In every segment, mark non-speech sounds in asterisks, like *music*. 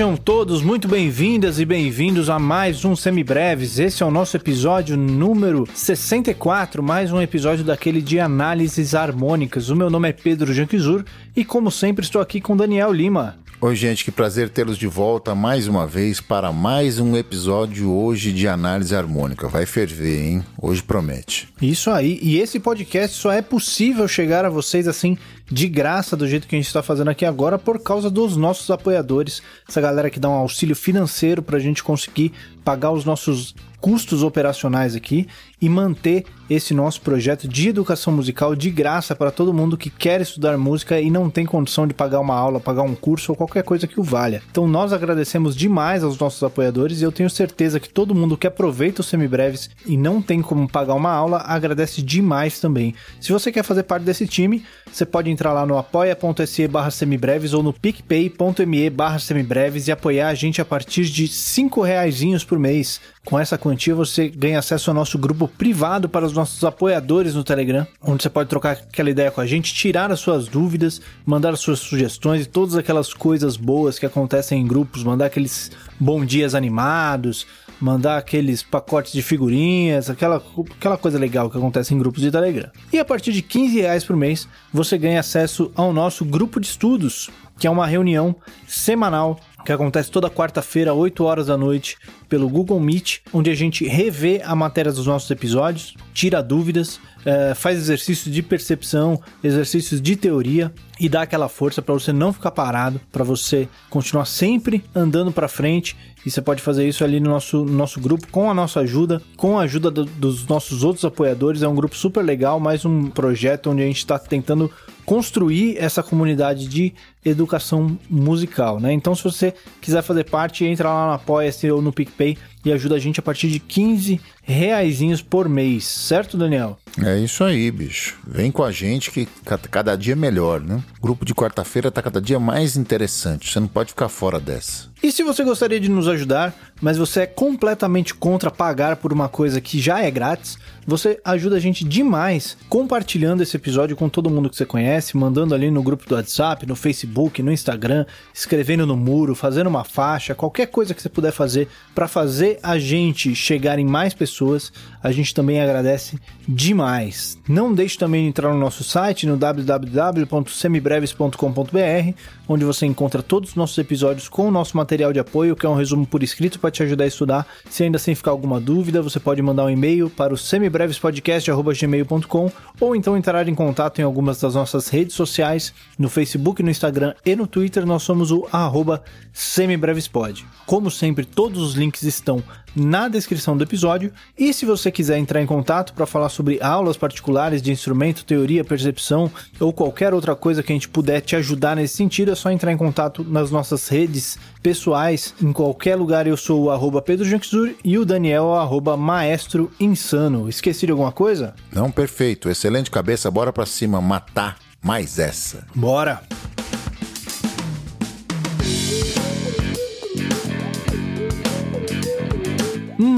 Sejam todos muito bem-vindas e bem-vindos a mais um Semibreves. Esse é o nosso episódio número 64, mais um episódio daquele de análises harmônicas. O meu nome é Pedro Janquizur e, como sempre, estou aqui com Daniel Lima. Oi, gente, que prazer tê-los de volta mais uma vez para mais um episódio hoje de análise harmônica. Vai ferver, hein? Hoje promete. Isso aí. E esse podcast só é possível chegar a vocês assim de graça do jeito que a gente está fazendo aqui agora por causa dos nossos apoiadores, essa galera que dá um auxílio financeiro para a gente conseguir pagar os nossos custos operacionais aqui e manter esse nosso projeto de educação musical de graça para todo mundo que quer estudar música e não tem condição de pagar uma aula, pagar um curso ou qualquer coisa que o valha. Então nós agradecemos demais aos nossos apoiadores e eu tenho certeza que todo mundo que aproveita os semibreves e não tem como pagar uma aula agradece demais também. Se você quer fazer parte desse time, você pode entrar lá no apoia.se barra semibreves ou no picpay.me barra semibreves e apoiar a gente a partir de 5 reais por mês. Com essa quantia você ganha acesso ao nosso grupo privado para os nossos apoiadores no Telegram, onde você pode trocar aquela ideia com a gente, tirar as suas dúvidas, mandar as suas sugestões e todas aquelas coisas boas que acontecem em grupos, mandar aqueles bom dias animados, mandar aqueles pacotes de figurinhas, aquela, aquela coisa legal que acontece em grupos de Telegram. E a partir de 15 reais por mês, você ganha acesso ao nosso grupo de estudos, que é uma reunião semanal que acontece toda quarta-feira, 8 horas da noite, pelo Google Meet, onde a gente revê a matéria dos nossos episódios, tira dúvidas, é, faz exercícios de percepção, exercícios de teoria e dá aquela força para você não ficar parado, para você continuar sempre andando para frente. E você pode fazer isso ali no nosso, no nosso grupo com a nossa ajuda, com a ajuda do, dos nossos outros apoiadores. É um grupo super legal, mais um projeto onde a gente está tentando construir essa comunidade de educação musical, né? Então, se você quiser fazer parte, entra lá no Apoia-se ou no PicPay e ajuda a gente a partir de 15 reaisinhos por mês, certo, Daniel? É isso aí, bicho. Vem com a gente que cada dia é melhor, né? O grupo de quarta-feira tá cada dia mais interessante. Você não pode ficar fora dessa. E se você gostaria de nos ajudar, mas você é completamente contra pagar por uma coisa que já é grátis, você ajuda a gente demais compartilhando esse episódio com todo mundo que você conhece, mandando ali no grupo do WhatsApp, no Facebook, no Instagram, escrevendo no muro, fazendo uma faixa, qualquer coisa que você puder fazer para fazer a gente chegar em mais pessoas, a gente também agradece demais. Não deixe também de entrar no nosso site no www.semibreves.com.br, onde você encontra todos os nossos episódios com o nosso material de apoio, que é um resumo por escrito para te ajudar a estudar. Se ainda sem ficar alguma dúvida, você pode mandar um e-mail para o semibrevespodcast.gmail.com ou então entrar em contato em algumas das nossas redes sociais, no Facebook, no Instagram e no Twitter, nós somos o arroba semibrevespod. Como sempre, todos os links estão na descrição do episódio. E se você quiser entrar em contato para falar sobre aulas particulares de instrumento, teoria, percepção ou qualquer outra coisa que a gente puder te ajudar nesse sentido, é só entrar em contato nas nossas redes pessoais. Em qualquer lugar eu sou o arroba Pedro Janksur e o Daniel o arroba Maestro Insano. Esqueci de alguma coisa? Não, perfeito. Excelente cabeça. Bora para cima matar mais essa. Bora!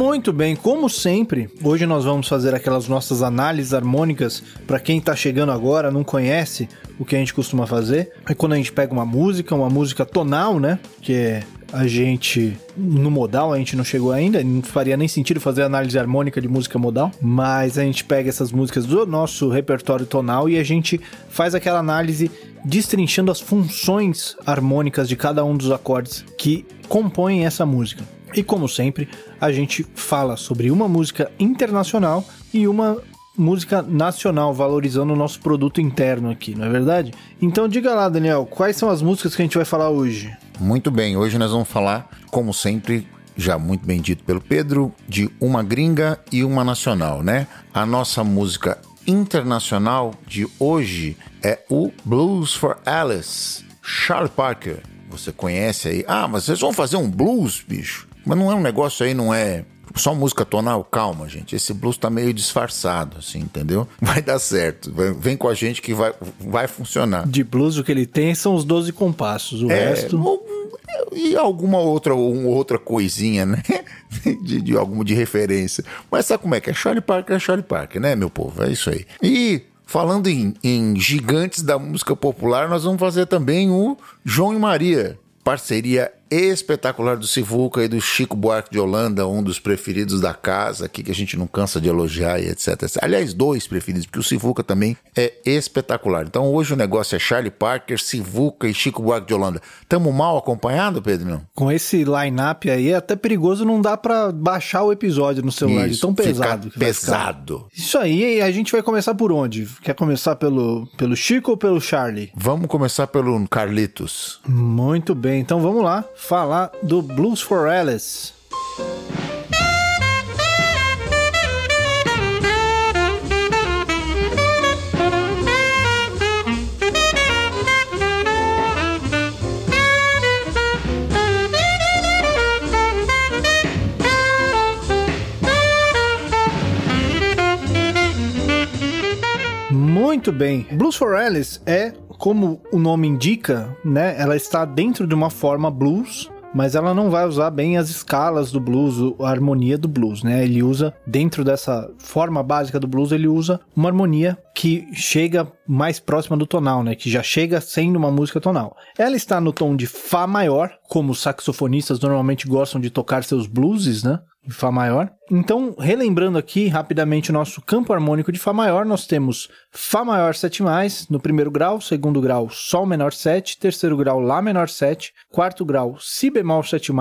Muito bem, como sempre, hoje nós vamos fazer aquelas nossas análises harmônicas para quem está chegando agora, não conhece o que a gente costuma fazer. É quando a gente pega uma música, uma música tonal, né, que é a gente no modal a gente não chegou ainda, não faria nem sentido fazer análise harmônica de música modal, mas a gente pega essas músicas do nosso repertório tonal e a gente faz aquela análise destrinchando as funções harmônicas de cada um dos acordes que compõem essa música. E como sempre, a gente fala sobre uma música internacional e uma música nacional, valorizando o nosso produto interno aqui, não é verdade? Então diga lá, Daniel, quais são as músicas que a gente vai falar hoje? Muito bem, hoje nós vamos falar, como sempre, já muito bem dito pelo Pedro, de uma gringa e uma nacional, né? A nossa música internacional de hoje é o Blues for Alice, Charlie Parker. Você conhece aí? Ah, mas vocês vão fazer um blues, bicho? Mas não é um negócio aí, não é só música tonal, calma, gente. Esse blues tá meio disfarçado, assim, entendeu? *laughs* Vai dar certo. Vem com a gente que vai, vai funcionar. De blues, o que ele tem são os 12 compassos. O é, resto. E alguma outra, uma outra coisinha, né? *laughs* De, de alguma de referência. Mas sabe como é que é? Charlie Parker é Charlie Parker, né, meu povo? É isso aí. E falando em, em gigantes da música popular, nós vamos fazer também o João e Maria. Parceria espetacular do Sivuca e do Chico Buarque de Holanda, um dos preferidos da casa aqui, que a gente não cansa de elogiar e etc. Aliás, dois preferidos, porque o Sivuca também é espetacular. Então hoje o negócio é Charlie Parker, Sivuca e Chico Buarque de Holanda. Tamo mal acompanhado, Pedro? Com esse line-up aí, é até perigoso não dá para baixar o episódio no celular, Isso, de tão pesado. Pesado. Isso aí, a gente vai começar por onde? Quer começar pelo, pelo Chico ou pelo Charlie? Vamos começar pelo Carlitos. Muito bem, então vamos lá falar do Blues for Alice. Muito bem. Blues for Alice é, como o nome indica, né? Ela está dentro de uma forma blues, mas ela não vai usar bem as escalas do blues, a harmonia do blues, né? Ele usa, dentro dessa forma básica do blues, ele usa uma harmonia que chega mais próxima do tonal, né? Que já chega sendo uma música tonal. Ela está no tom de Fá maior, como os saxofonistas normalmente gostam de tocar seus blues, né? Em Fá maior. Então, relembrando aqui rapidamente o nosso campo harmônico de Fá maior, nós temos Fá maior 7, no primeiro grau, segundo grau Sol menor 7, terceiro grau Lá menor 7, quarto grau Si bemol 7,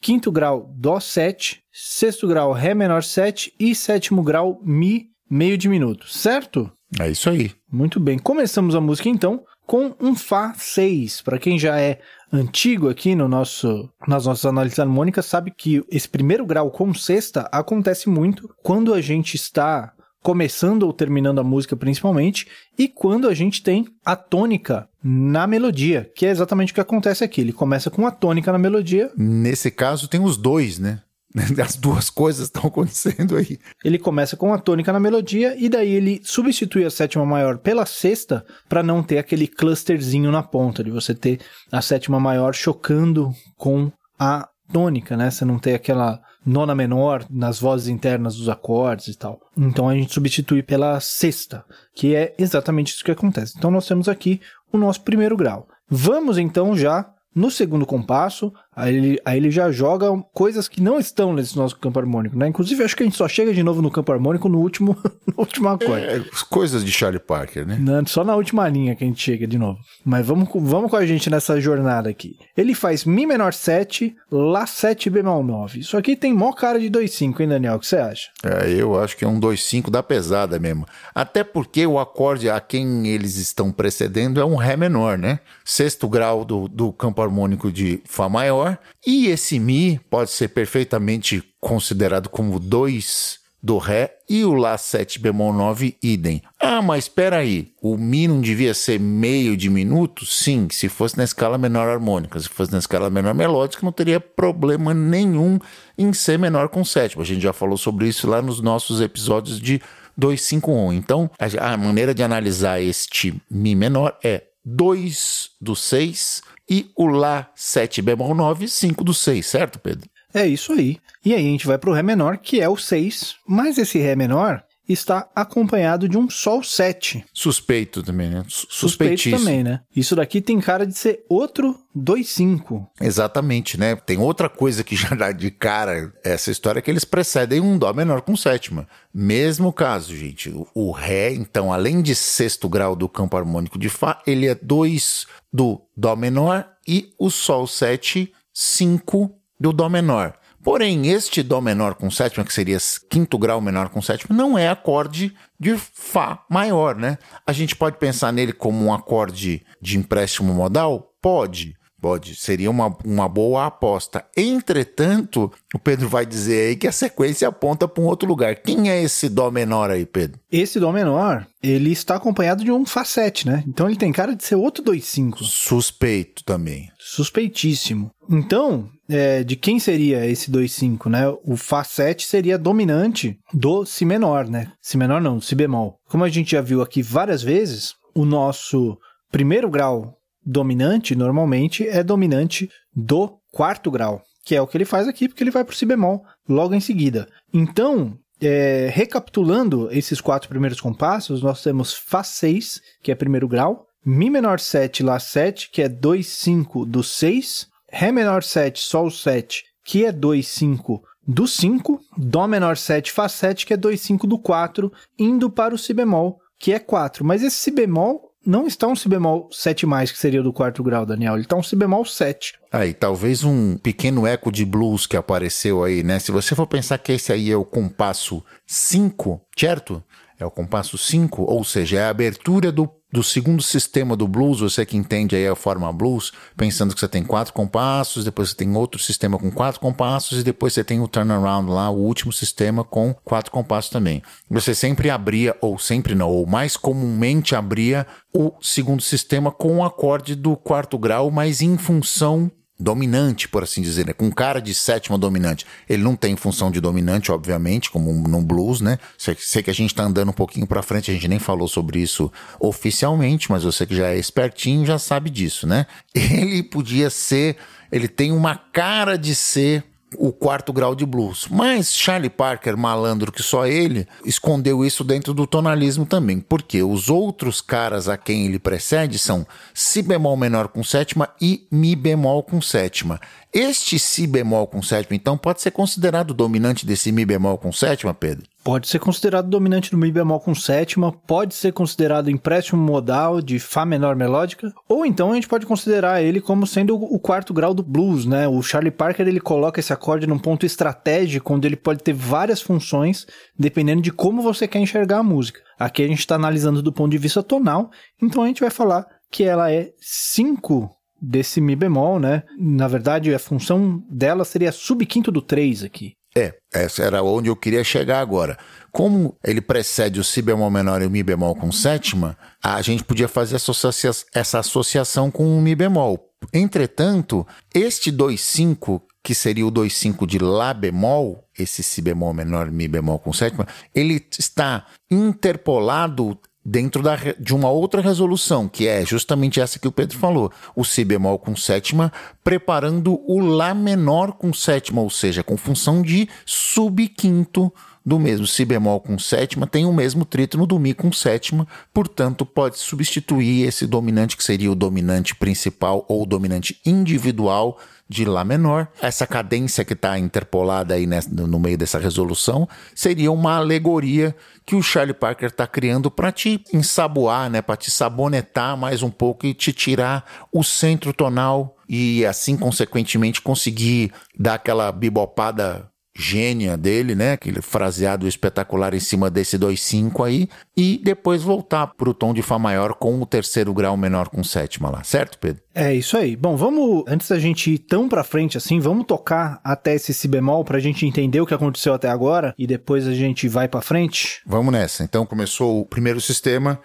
quinto grau Dó 7, sexto grau Ré menor 7 e sétimo grau Mi meio diminuto, certo? É isso aí. Muito bem. Começamos a música então com um Fá 6. Para quem já é antigo aqui no nosso, nas nossas análises harmônicas, sabe que esse primeiro grau com sexta acontece muito quando a gente está começando ou terminando a música principalmente, e quando a gente tem a tônica na melodia, que é exatamente o que acontece aqui. Ele começa com a tônica na melodia. Nesse caso tem os dois, né? *laughs* As duas coisas estão acontecendo aí. Ele começa com a tônica na melodia e daí ele substitui a sétima maior pela sexta para não ter aquele clusterzinho na ponta, de você ter a sétima maior chocando com a tônica, né? Você não ter aquela nona menor nas vozes internas dos acordes e tal. Então a gente substitui pela sexta, que é exatamente isso que acontece. Então nós temos aqui o nosso primeiro grau. Vamos então já no segundo compasso, aí ele, aí ele já joga coisas que não estão nesse nosso campo harmônico, né? Inclusive, acho que a gente só chega de novo no campo harmônico no último, *laughs* no último acorde. É, coisas de Charlie Parker, né? Não, só na última linha que a gente chega de novo. Mas vamos, vamos com a gente nessa jornada aqui. Ele faz Mi menor 7, Lá 7 bemol 9. Isso aqui tem mó cara de 2,5, hein, Daniel? O que você acha? É, eu acho que é um 2,5 da pesada mesmo. Até porque o acorde a quem eles estão precedendo é um Ré menor, né? Sexto grau do, do campo harmônico de Fá maior. E esse Mi pode ser perfeitamente considerado como 2 do Ré e o Lá 7 bemol 9 idem. Ah, mas espera aí, o Mi não devia ser meio diminuto? Sim, se fosse na escala menor harmônica. Se fosse na escala menor melódica, não teria problema nenhum em ser menor com sétima. A gente já falou sobre isso lá nos nossos episódios de 251. Então, a maneira de analisar este Mi menor é 2 do 6 e o Lá 7 bemol 9, 5 do 6, certo, Pedro? É isso aí. E aí a gente vai para o Ré menor, que é o 6, mas esse Ré menor está acompanhado de um Sol 7. Suspeito também, né? Suspeito também, né? Isso daqui tem cara de ser outro 2-5. Exatamente, né? Tem outra coisa que *laughs* já dá de cara essa história que eles precedem um Dó menor com sétima. Mesmo caso, gente. O Ré, então, além de sexto grau do campo harmônico de Fá, ele é 2 do Dó menor e o Sol 7, 5 do Dó menor. Porém, este Dó menor com sétima, que seria quinto grau menor com sétima, não é acorde de Fá maior, né? A gente pode pensar nele como um acorde de empréstimo modal? Pode. Pode, seria uma, uma boa aposta. Entretanto, o Pedro vai dizer aí que a sequência aponta para um outro lugar. Quem é esse Dó menor aí, Pedro? Esse Dó menor, ele está acompanhado de um Fá 7, né? Então ele tem cara de ser outro 2-5. Suspeito também. Suspeitíssimo. Então, é, de quem seria esse 2,5, né? O Fá 7 seria dominante do Si menor, né? Si menor não, Si bemol. Como a gente já viu aqui várias vezes, o nosso primeiro grau dominante, normalmente, é dominante do quarto grau, que é o que ele faz aqui, porque ele vai para o Si bemol logo em seguida. Então, é, recapitulando esses quatro primeiros compassos, nós temos Fá 6, que é primeiro grau, Mi menor 7, Lá 7, que é 2, 5 do 6, Ré menor 7, Sol 7, que é 2, 5 do 5, Dó menor 7, Fá 7, que é 2, 5 do 4, indo para o Si bemol, que é 4. Mas esse Si bemol não está um si bemol 7 mais, que seria do quarto grau, Daniel. Ele está um si bemol 7. Aí, talvez um pequeno eco de blues que apareceu aí, né? Se você for pensar que esse aí é o compasso 5, certo? É o compasso 5, ou seja, é a abertura do do segundo sistema do blues, você que entende aí a forma blues, pensando que você tem quatro compassos, depois você tem outro sistema com quatro compassos e depois você tem o turnaround lá, o último sistema com quatro compassos também. Você sempre abria, ou sempre não, ou mais comumente abria o segundo sistema com o acorde do quarto grau, mas em função dominante, por assim dizer, né? com cara de sétima dominante. Ele não tem função de dominante, obviamente, como no blues, né? Sei, sei que a gente está andando um pouquinho para frente, a gente nem falou sobre isso oficialmente, mas você que já é espertinho já sabe disso, né? *laughs* Ele podia ser, ele tem uma cara de ser o quarto grau de blues. Mas Charlie Parker, malandro que só ele, escondeu isso dentro do tonalismo também, porque os outros caras a quem ele precede são si bemol menor com sétima e mi bemol com sétima. Este si bemol com sétima, então, pode ser considerado dominante desse mi bemol com sétima, Pedro? Pode ser considerado dominante do Mi bemol com sétima, pode ser considerado empréstimo modal de Fá menor melódica, ou então a gente pode considerar ele como sendo o quarto grau do blues, né? O Charlie Parker ele coloca esse acorde num ponto estratégico onde ele pode ter várias funções dependendo de como você quer enxergar a música. Aqui a gente está analisando do ponto de vista tonal, então a gente vai falar que ela é 5 desse Mi bemol, né? Na verdade, a função dela seria subquinto do 3 aqui. É, essa era onde eu queria chegar agora. Como ele precede o Si bemol menor e o Mi bemol com sétima, a gente podia fazer associa essa associação com o Mi bemol. Entretanto, este 2,5, que seria o 2,5 de Lá bemol, esse Si bemol menor Mi bemol com sétima, ele está interpolado dentro da, de uma outra resolução, que é justamente essa que o Pedro falou, o Si bemol com sétima, preparando o Lá menor com sétima, ou seja, com função de subquinto do mesmo. Si bemol com sétima tem o mesmo trítono do Mi com sétima, portanto, pode substituir esse dominante, que seria o dominante principal ou dominante individual de Lá menor. Essa cadência que está interpolada aí no meio dessa resolução seria uma alegoria que o Charlie Parker está criando para te ensaboar, né, para te sabonetar mais um pouco e te tirar o centro tonal e assim consequentemente conseguir dar aquela bibopada gênia dele, né? Aquele fraseado espetacular em cima desse 2,5 aí, e depois voltar para o tom de Fá maior com o terceiro grau menor com sétima lá, certo, Pedro? É isso aí. Bom, vamos, antes da gente ir tão para frente assim, vamos tocar até esse Si bemol para a gente entender o que aconteceu até agora e depois a gente vai para frente? Vamos nessa. Então começou o primeiro sistema,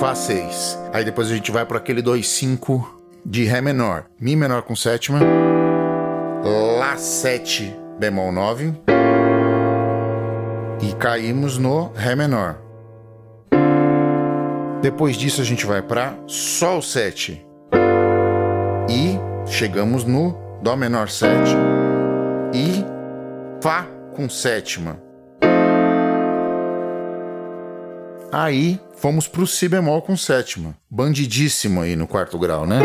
Fá 6. Aí depois a gente vai para aquele 2,5 de Ré menor, Mi menor com sétima, Lá 7 bemol 9 e caímos no Ré menor. Depois disso a gente vai para Sol 7 e chegamos no Dó menor 7 e Fá com sétima. Aí fomos para o Si bemol com sétima. Bandidíssimo aí no quarto grau, né?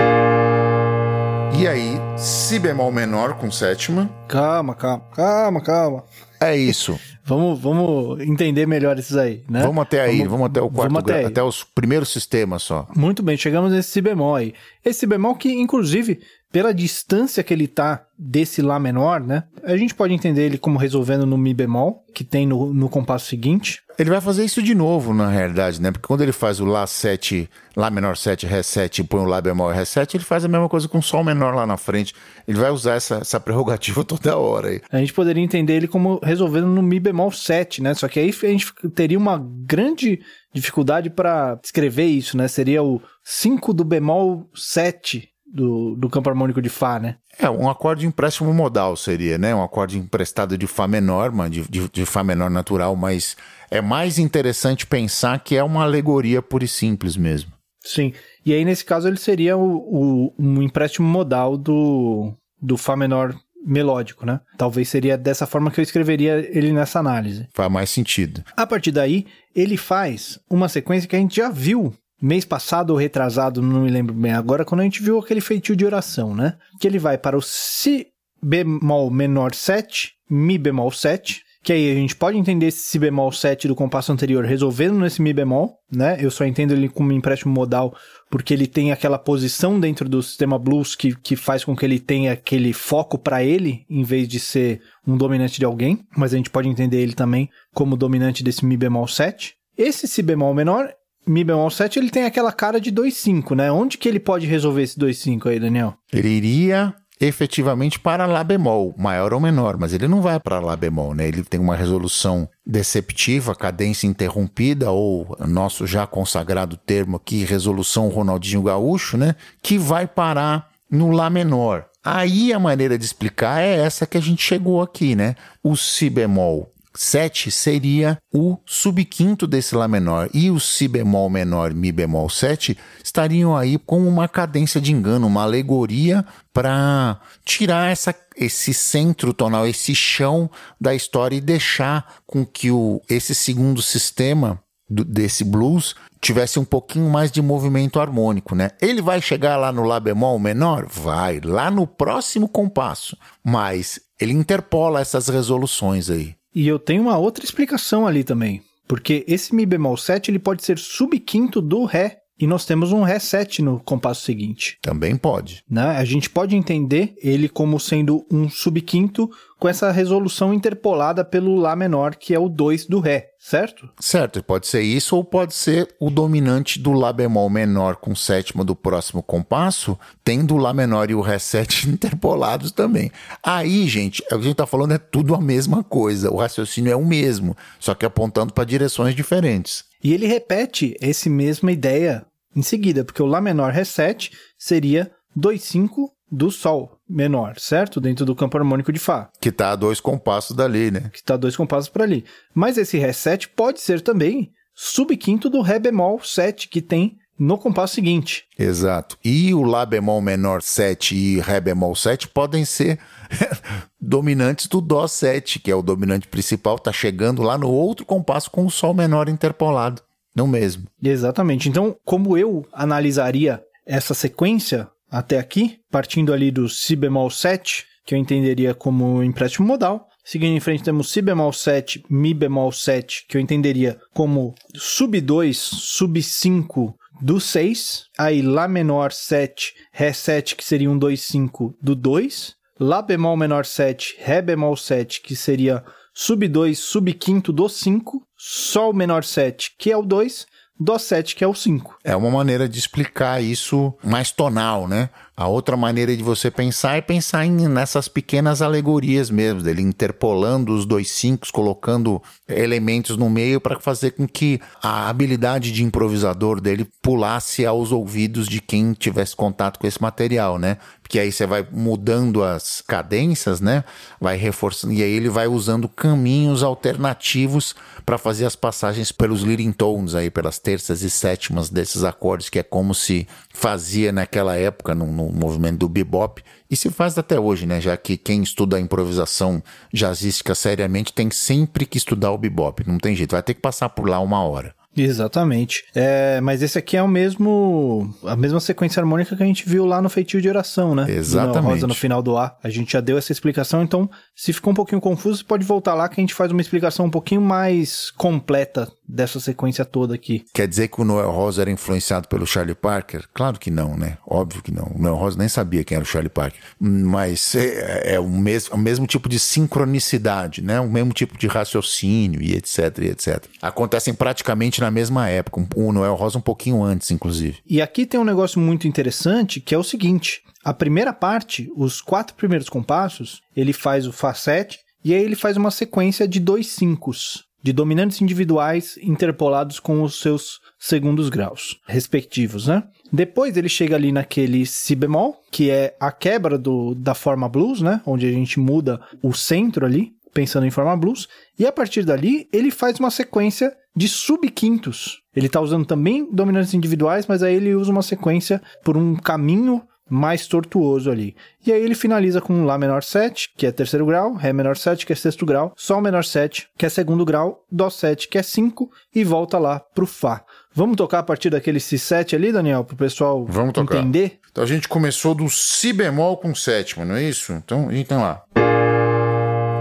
E aí, Si bemol menor com sétima. Calma, calma, calma, calma. É isso. *laughs* vamos, vamos entender melhor esses aí, né? Vamos até aí, vamos, vamos até o quarto até, até, os primeiros sistemas só. Muito bem, chegamos nesse Si bemol aí. Esse si bemol que, inclusive, pela distância que ele tá desse Lá menor, né? A gente pode entender ele como resolvendo no Mi bemol, que tem no, no compasso seguinte. Ele vai fazer isso de novo, na realidade, né? Porque quando ele faz o Lá 7, Lá menor 7, Ré 7 e põe o Lá bemol e Ré 7, ele faz a mesma coisa com Sol menor lá na frente. Ele vai usar essa, essa *laughs* prerrogativa toda hora aí. A gente poderia entender ele como resolvendo no Mi bemol 7, né? Só que aí a gente teria uma grande dificuldade para escrever isso, né? Seria o 5 do bemol 7 do, do campo harmônico de Fá, né? É, um acorde empréstimo modal seria, né? Um acorde emprestado de Fá menor, de, de, de Fá menor natural, mas é mais interessante pensar que é uma alegoria pura e simples mesmo. Sim. E aí, nesse caso, ele seria o, o, um empréstimo modal do, do Fá menor melódico, né? Talvez seria dessa forma que eu escreveria ele nessa análise. Faz mais sentido. A partir daí, ele faz uma sequência que a gente já viu mês passado ou retrasado, não me lembro bem agora, quando a gente viu aquele feitio de oração, né? Que ele vai para o si bemol menor 7, mi bemol 7, que aí a gente pode entender esse si bemol 7 do compasso anterior resolvendo nesse mi bemol, né? Eu só entendo ele como empréstimo modal porque ele tem aquela posição dentro do sistema blues que, que faz com que ele tenha aquele foco para ele, em vez de ser um dominante de alguém, mas a gente pode entender ele também como dominante desse mi bemol 7. Esse si bemol menor, mi bemol 7, ele tem aquela cara de 2,5, né? Onde que ele pode resolver esse 2,5 aí, Daniel? Ele iria efetivamente para Lá bemol, maior ou menor, mas ele não vai para Lá bemol, né? Ele tem uma resolução deceptiva, cadência interrompida, ou nosso já consagrado termo aqui, resolução Ronaldinho Gaúcho, né? Que vai parar no Lá menor. Aí a maneira de explicar é essa que a gente chegou aqui, né? O Si bemol 7 seria o subquinto desse Lá menor e o Si bemol menor, Mi bemol 7 estariam aí com uma cadência de engano, uma alegoria para tirar essa, esse centro tonal, esse chão da história e deixar com que o, esse segundo sistema do, desse blues tivesse um pouquinho mais de movimento harmônico, né? Ele vai chegar lá no Lá bemol menor? Vai, lá no próximo compasso, mas ele interpola essas resoluções aí. E eu tenho uma outra explicação ali também. Porque esse Mi bemol 7 ele pode ser subquinto do Ré. E nós temos um 7 no compasso seguinte. Também pode. Né? A gente pode entender ele como sendo um subquinto com essa resolução interpolada pelo Lá menor, que é o 2 do Ré, certo? Certo, pode ser isso ou pode ser o dominante do Lá bemol menor com sétima do próximo compasso, tendo o Lá menor e o Ré 7 *laughs* interpolados também. Aí, gente, o que a gente está falando é tudo a mesma coisa, o raciocínio é o mesmo, só que apontando para direções diferentes. E ele repete essa mesma ideia em seguida, porque o Lá menor Ré 7 seria 2,5 do Sol menor, certo? Dentro do campo harmônico de Fá. Que está a dois compassos dali, né? Que está a dois compassos para ali. Mas esse Ré 7 pode ser também subquinto do Ré bemol 7 que tem no compasso seguinte. Exato. E o Lá bemol menor 7 e Ré bemol 7 podem ser *laughs* dominantes do Dó 7, que é o dominante principal, está chegando lá no outro compasso com o Sol menor interpolado. Não mesmo. Exatamente. Então, como eu analisaria essa sequência até aqui, partindo ali do Si bemol 7, que eu entenderia como empréstimo modal. Seguindo em frente, temos Si bemol 7, Mi bemol 7, que eu entenderia como sub 2, sub 5 do 6. Aí Lá menor 7, Ré 7, que seria um 2, 5 do 2. Lá bemol menor 7, Ré bemol 7, que seria sub 2, sub quinto do 5. Sol menor 7, que é o 2. Dó 7, que é o 5. É uma maneira de explicar isso mais tonal, né? A outra maneira de você pensar é pensar em, nessas pequenas alegorias mesmo, dele interpolando os dois cinco, colocando elementos no meio para fazer com que a habilidade de improvisador dele pulasse aos ouvidos de quem tivesse contato com esse material, né? Porque aí você vai mudando as cadências, né? Vai reforçando e aí ele vai usando caminhos alternativos para fazer as passagens pelos leading tones aí, pelas terças e sétimas desses acordes, que é como se fazia naquela época no, no movimento do bebop e se faz até hoje, né? Já que quem estuda a improvisação jazzística seriamente tem sempre que estudar o bebop, não tem jeito, vai ter que passar por lá uma hora. Exatamente. É, mas esse aqui é o mesmo a mesma sequência harmônica que a gente viu lá no feitio de oração, né? Exatamente. Rosa no final do A. A gente já deu essa explicação, então se ficou um pouquinho confuso, pode voltar lá que a gente faz uma explicação um pouquinho mais completa dessa sequência toda aqui. Quer dizer que o Noel Rosa era influenciado pelo Charlie Parker? Claro que não, né? Óbvio que não. O Noel Rosa nem sabia quem era o Charlie Parker. Mas é, é o, mesmo, o mesmo tipo de sincronicidade, né? O mesmo tipo de raciocínio e etc, e etc. Acontecem praticamente na mesma época. O Noel Rosa um pouquinho antes, inclusive. E aqui tem um negócio muito interessante que é o seguinte. A primeira parte, os quatro primeiros compassos, ele faz o Fá 7 e aí ele faz uma sequência de dois cincos de dominantes individuais interpolados com os seus segundos graus respectivos, né? Depois ele chega ali naquele si bemol, que é a quebra do, da forma blues, né? Onde a gente muda o centro ali, pensando em forma blues, e a partir dali ele faz uma sequência de subquintos. Ele está usando também dominantes individuais, mas aí ele usa uma sequência por um caminho mais tortuoso ali. E aí ele finaliza com Lá menor 7, que é terceiro grau, Ré menor 7, que é sexto grau, Sol menor 7, que é segundo grau, Dó 7, que é 5, e volta lá pro Fá. Vamos tocar a partir daquele Si7 ali, Daniel, pro pessoal Vamos tocar. entender? Então a gente começou do Si bemol com sétima, não é isso? Então tem lá.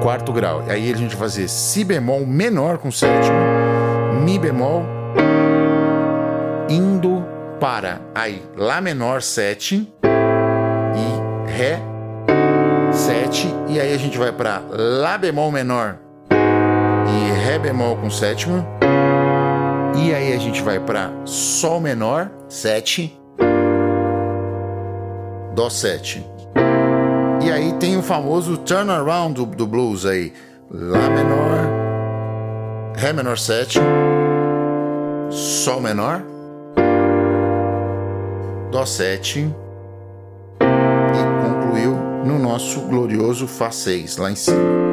Quarto grau. Aí a gente vai fazer Si bemol menor com sétima, Mi bemol, indo para aí Lá menor 7 e Ré 7. E aí a gente vai para Lá bemol menor e Ré bemol com sétima. E aí a gente vai para Sol menor 7 Dó 7. E aí tem o famoso turnaround do, do blues aí. Lá menor, Ré menor 7, Sol menor, Dó 7 e concluiu no nosso glorioso Fá 6 lá em cima.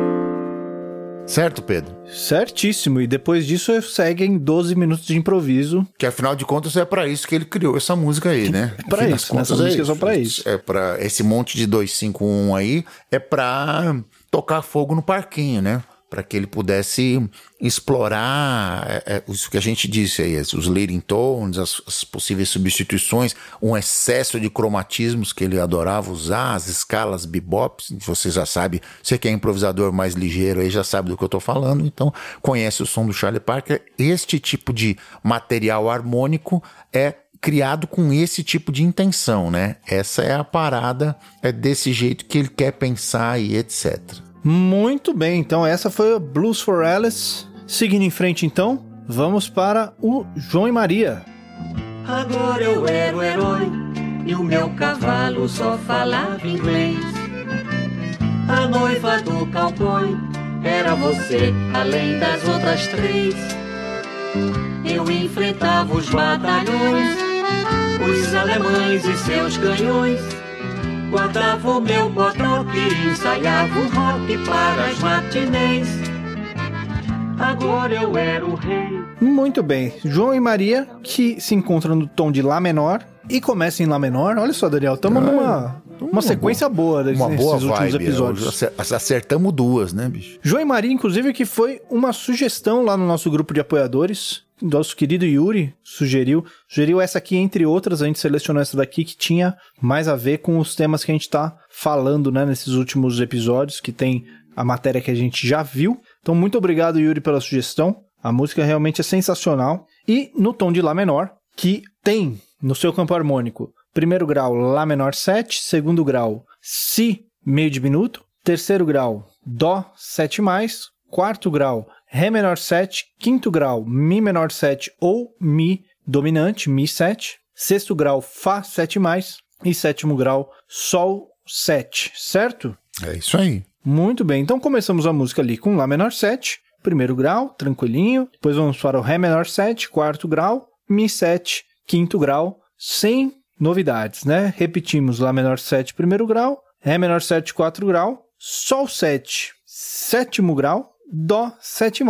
Certo, Pedro? Certíssimo. E depois disso seguem 12 minutos de improviso. Que afinal de contas é para isso que ele criou essa música aí, né? Pra Afinal isso, de contas, essa música é só pra isso. É para esse monte de 251 aí é pra tocar fogo no parquinho, né? Para que ele pudesse explorar é, é, isso que a gente disse aí, os leading tones, as, as possíveis substituições, um excesso de cromatismos que ele adorava usar, as escalas bebop, você já sabe, você que é improvisador mais ligeiro aí já sabe do que eu tô falando, então conhece o som do Charlie Parker. Este tipo de material harmônico é criado com esse tipo de intenção, né? Essa é a parada, é desse jeito que ele quer pensar e etc. Muito bem, então essa foi a Blues for Alice. Seguindo em frente, então, vamos para o João e Maria. Agora eu era o herói e o meu cavalo só falava inglês. A noiva do cowboy era você, além das outras três. Eu enfrentava os batalhões, os alemães e seus canhões. Guardava o meu bodoque e ensaiava o rock para as matinês. Agora eu era o rei. Muito bem, João e Maria que se encontram no tom de Lá menor e começam em Lá menor. Olha só, Daniel, estamos numa uma sequência boa, desses Uma boa últimos vibe. episódios. Acer- Acertamos duas, né, bicho? João e Maria, inclusive, que foi uma sugestão lá no nosso grupo de apoiadores. Nosso querido Yuri sugeriu, sugeriu essa aqui, entre outras, a gente selecionou essa daqui que tinha mais a ver com os temas que a gente tá falando, né, nesses últimos episódios, que tem a matéria que a gente já viu. Então, muito obrigado, Yuri, pela sugestão. A música realmente é sensacional. E no tom de Lá menor, que tem no seu campo harmônico, primeiro grau Lá menor 7, segundo grau Si meio diminuto, terceiro grau Dó 7 quarto grau Ré menor 7, quinto grau Mi menor 7 ou Mi dominante, Mi 7, sexto grau Fá 7 e sétimo grau Sol 7, certo? É isso aí. Muito bem, então começamos a música ali com Lá menor 7, primeiro grau, tranquilinho. Depois vamos para o Ré menor 7, quarto grau, Mi 7, quinto grau, sem novidades, né? Repetimos Lá menor 7, primeiro grau, Ré menor 7, quarto grau, Sol 7, sétimo grau, Dó 7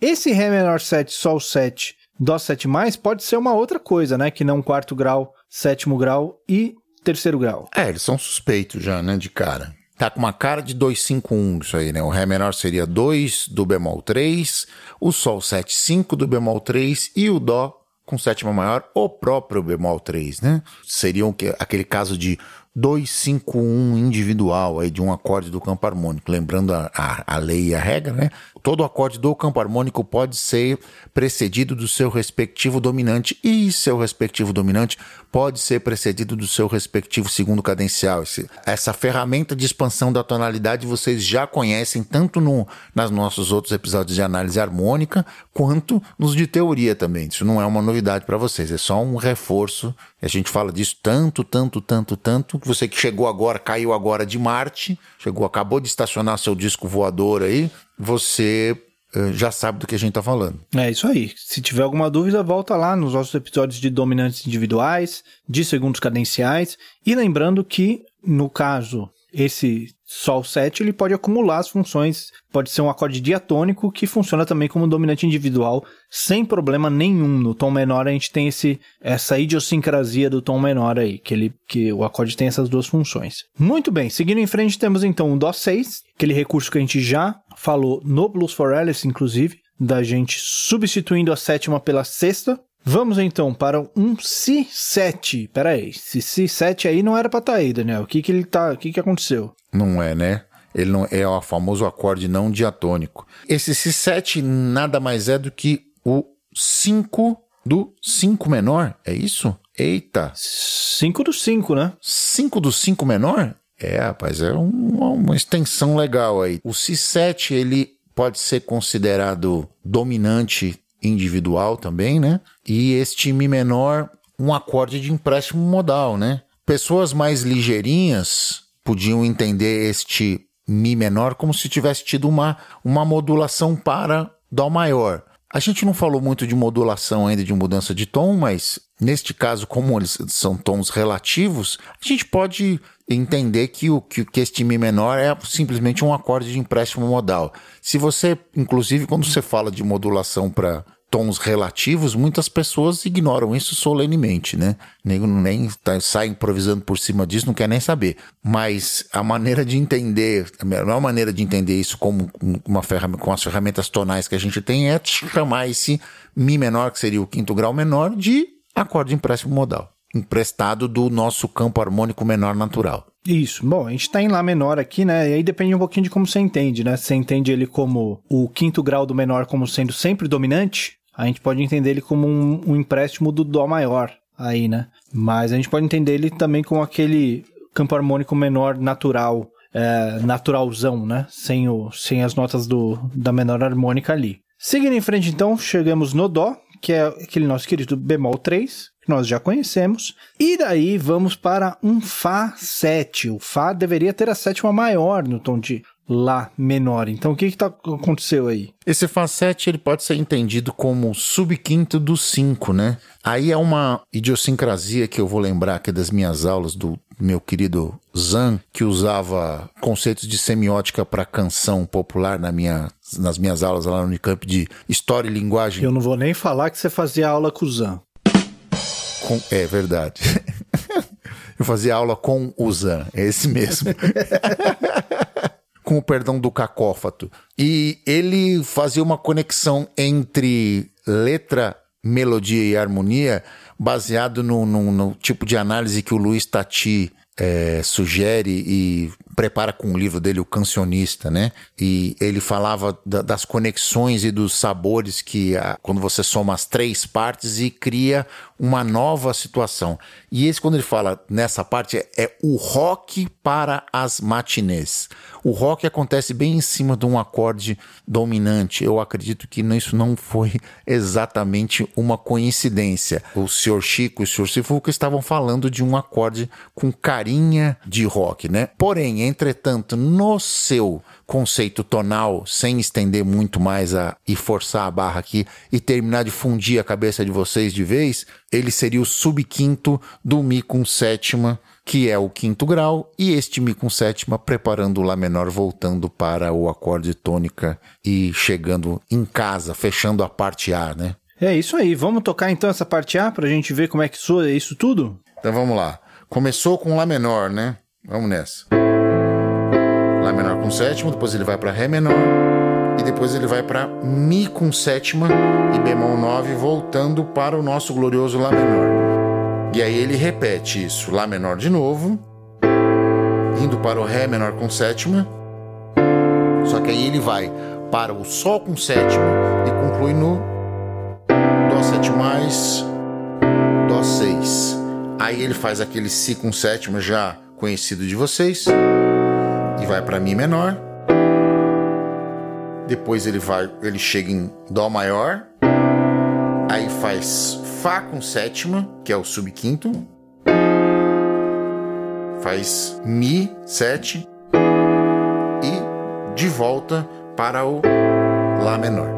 Esse Ré menor 7, Sol 7, Dó 7 pode ser uma outra coisa, né? Que não quarto grau, sétimo grau e terceiro grau. É, eles são suspeitos já, né, de cara. Tá com uma cara de 251 isso aí, né? O Ré menor seria 2 do bemol 3, o Sol 7, 5 do bemol 3 e o Dó com sétima maior, o próprio bemol 3, né? Seria o que- aquele caso de 251 individual aí de um acorde do campo harmônico. Lembrando a, a, a lei e a regra, né? Todo acorde do campo harmônico pode ser precedido do seu respectivo dominante e seu respectivo dominante pode ser precedido do seu respectivo segundo cadencial. Esse- essa ferramenta de expansão da tonalidade vocês já conhecem tanto no, nas nossos outros episódios de análise harmônica quanto nos de teoria também. Isso não é uma novidade para vocês, é só um reforço. A gente fala disso tanto, tanto, tanto, tanto você que chegou agora, caiu agora de Marte, chegou, acabou de estacionar seu disco voador aí, você eh, já sabe do que a gente tá falando. É isso aí. Se tiver alguma dúvida, volta lá nos nossos episódios de dominantes individuais, de segundos cadenciais. E lembrando que, no caso, esse Sol 7 ele pode acumular as funções, pode ser um acorde diatônico que funciona também como dominante individual, sem problema nenhum. No tom menor a gente tem esse, essa idiosincrasia do tom menor aí, que, ele, que o acorde tem essas duas funções. Muito bem, seguindo em frente temos então o Dó 6, aquele recurso que a gente já falou no Blues for Alice, inclusive, da gente substituindo a sétima pela sexta. Vamos então para um Si7. Pera aí, esse Si7 aí não era pra estar tá aí, Daniel. O que que ele tá, o que que aconteceu? Não é, né? Ele não é o famoso acorde não diatônico. Esse Si7 nada mais é do que o 5 do 5 menor, é isso? Eita! 5 do 5, né? 5 do 5 menor? É, rapaz, é uma, uma extensão legal aí. O Si7, ele pode ser considerado dominante individual também, né? E este Mi menor, um acorde de empréstimo modal, né? Pessoas mais ligeirinhas podiam entender este Mi menor como se tivesse tido uma, uma modulação para Dó maior. A gente não falou muito de modulação ainda, de mudança de tom, mas neste caso, como eles são tons relativos, a gente pode entender que, o, que, que este Mi menor é simplesmente um acorde de empréstimo modal. Se você, inclusive, quando você fala de modulação para tons relativos, muitas pessoas ignoram isso solenemente, né? Nem, nem tá, sai improvisando por cima disso, não quer nem saber. Mas a maneira de entender, a melhor maneira de entender isso como uma ferramenta, com as ferramentas tonais que a gente tem é chamar esse Mi menor, que seria o quinto grau menor, de acorde de empréstimo modal. Emprestado do nosso campo harmônico menor natural. Isso. Bom, a gente está em Lá menor aqui, né? E aí depende um pouquinho de como você entende, né? Você entende ele como o quinto grau do menor como sendo sempre dominante, a gente pode entender ele como um, um empréstimo do Dó maior aí, né? Mas a gente pode entender ele também como aquele campo harmônico menor natural, é, naturalzão, né? Sem, o, sem as notas do, da menor harmônica ali. Seguindo em frente, então, chegamos no Dó, que é aquele nosso querido bemol 3, que nós já conhecemos. E daí vamos para um Fá 7. O Fá deveria ter a sétima maior no tom de Lá menor. Então o que que tá, aconteceu aí? Esse Fá 7 ele pode ser entendido como subquinto do 5, né? Aí é uma idiosincrasia que eu vou lembrar aqui das minhas aulas do meu querido Zan, que usava conceitos de semiótica para canção popular na minha, nas minhas aulas lá no Unicamp de História e Linguagem. Eu não vou nem falar que você fazia aula com o Zan. Com, é verdade. *laughs* eu fazia aula com o Zan, é esse mesmo. *laughs* com o perdão do cacófato. E ele fazia uma conexão entre letra, melodia e harmonia baseado no, no, no tipo de análise que o Luiz Tati é, sugere e prepara com o livro dele, O Cancionista, né? E ele falava da, das conexões e dos sabores que a, quando você soma as três partes e cria uma nova situação. E esse, quando ele fala nessa parte, é, é o rock para as matinês. O rock acontece bem em cima de um acorde dominante. Eu acredito que isso não foi exatamente uma coincidência. O Sr. Chico e o Sr. Sifuca estavam falando de um acorde com carinha de rock, né? Porém, entretanto, no seu conceito tonal, sem estender muito mais a, e forçar a barra aqui e terminar de fundir a cabeça de vocês de vez, ele seria o subquinto do Mi com sétima, que é o quinto grau, e este Mi com sétima preparando o Lá menor, voltando para o acorde tônica e chegando em casa, fechando a parte A, né? É isso aí. Vamos tocar então essa parte A para a gente ver como é que soa isso tudo? Então vamos lá. Começou com Lá menor, né? Vamos nessa. Lá menor com sétima, depois ele vai para Ré menor, e depois ele vai para Mi com sétima e bemol 9, voltando para o nosso glorioso Lá menor. E aí ele repete isso, Lá menor de novo, indo para o Ré menor com sétima, só que aí ele vai para o Sol com sétima e conclui no Dó 7 mais, Dó 6. Aí ele faz aquele Si com sétima já conhecido de vocês e vai para Mi menor. Depois ele vai, ele chega em Dó maior. Aí faz Fá com sétima, que é o subquinto. Faz Mi 7 e de volta para o Lá menor.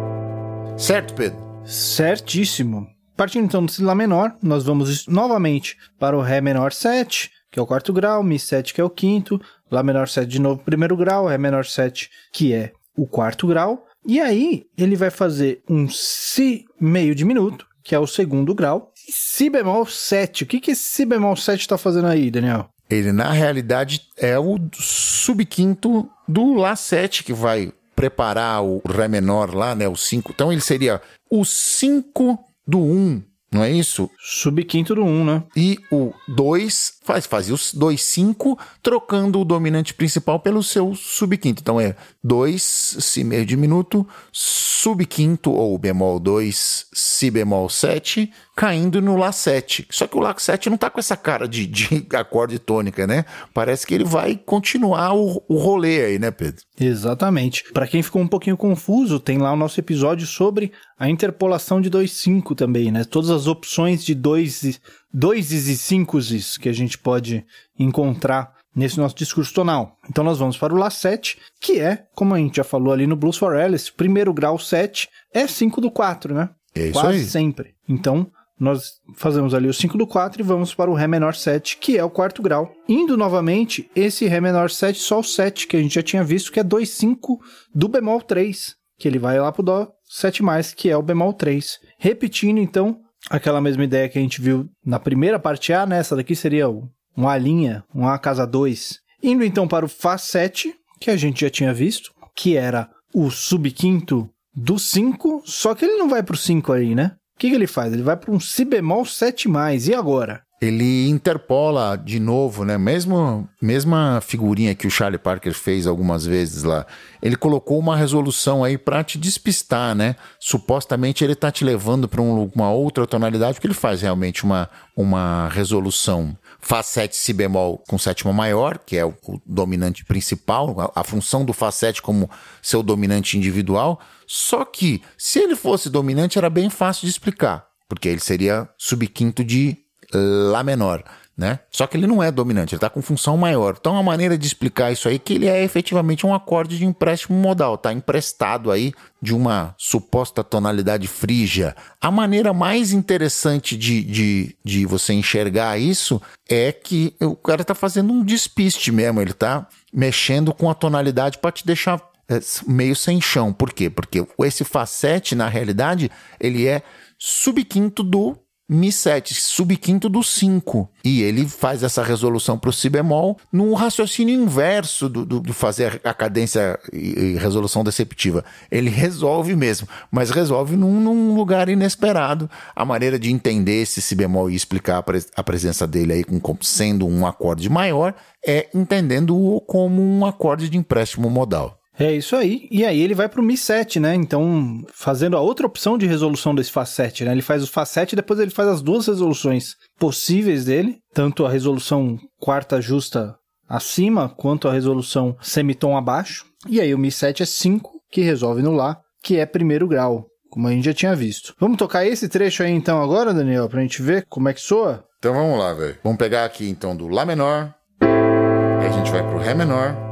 Certo, Pedro? Certíssimo. Partindo então desse Lá menor, nós vamos novamente para o Ré menor 7, que é o quarto grau, Mi 7, que é o quinto, Lá menor 7 de novo, primeiro grau, Ré menor 7, que é o quarto grau. E aí, ele vai fazer um Si meio diminuto, que é o segundo grau, e Si bemol 7. O que, que esse Si bemol 7 está fazendo aí, Daniel? Ele, na realidade, é o subquinto do Lá 7, que vai preparar o Ré menor lá, né? O 5. Então, ele seria o 5 do 1 não é isso? Subquinto do 1, um, né? E o 2 faz, fazia os 2, 5, trocando o dominante principal pelo seu subquinto. Então é 2, si meio diminuto, subquinto ou bemol 2, si bemol 7, caindo no Lá 7. Só que o Lá 7 não tá com essa cara de, de *laughs* acorde tônica, né? Parece que ele vai continuar o, o rolê aí, né, Pedro? Exatamente. Para quem ficou um pouquinho confuso, tem lá o nosso episódio sobre a interpolação de 2,5 também, né? Todas as opções de 2 dois e cinco que a gente pode encontrar nesse nosso discurso tonal. Então nós vamos para o Lá 7, que é, como a gente já falou ali no Blues for Alice, primeiro grau 7 é 5 do 4, né? É isso Quase aí. sempre. Então nós fazemos ali o 5 do 4 e vamos para o Ré menor 7, que é o quarto grau. Indo novamente, esse Ré menor 7, só o 7, que a gente já tinha visto, que é 2, 5 do bemol 3, que ele vai lá para o Dó 7, que é o bemol 3. Repetindo, então, aquela mesma ideia que a gente viu na primeira parte A, né? Essa daqui seria um A linha, um A casa 2. Indo então para o Fá 7, que a gente já tinha visto, que era o subquinto do 5, só que ele não vai para o 5 aí, né? O que, que ele faz? Ele vai para um Si bemol 7, e agora? Ele interpola de novo, né? Mesmo mesma figurinha que o Charlie Parker fez algumas vezes lá. Ele colocou uma resolução aí para te despistar, né? Supostamente ele tá te levando para um, uma outra tonalidade, porque ele faz realmente uma, uma resolução Fá 7 Si bemol com sétima maior, que é o, o dominante principal, a, a função do Fá 7 como seu dominante individual. Só que, se ele fosse dominante, era bem fácil de explicar, porque ele seria subquinto de Lá menor, né? Só que ele não é dominante, ele está com função maior. Então a maneira de explicar isso aí é que ele é efetivamente um acorde de empréstimo modal, tá emprestado aí de uma suposta tonalidade frígia. A maneira mais interessante de, de, de você enxergar isso é que o cara tá fazendo um despiste mesmo, ele tá mexendo com a tonalidade para te deixar é, meio sem chão. Por quê? Porque esse 7, na realidade, ele é subquinto do Mi7, subquinto do 5. E ele faz essa resolução para o Si bemol num raciocínio inverso do, do, do fazer a cadência e, e, resolução deceptiva. Ele resolve mesmo, mas resolve num, num, lugar inesperado. A maneira de entender esse Si bemol e explicar a, a presença dele aí com, sendo um acorde maior é entendendo-o como um acorde de empréstimo modal. É isso aí. E aí ele vai para o Mi 7, né? Então, fazendo a outra opção de resolução desse Fá 7, né? Ele faz o Fá 7 e depois ele faz as duas resoluções possíveis dele, tanto a resolução quarta justa acima, quanto a resolução semitom abaixo. E aí o Mi 7 é 5, que resolve no Lá, que é primeiro grau, como a gente já tinha visto. Vamos tocar esse trecho aí então agora, Daniel, pra gente ver como é que soa? Então vamos lá, velho. Vamos pegar aqui então do Lá menor, aí a gente vai pro Ré menor, a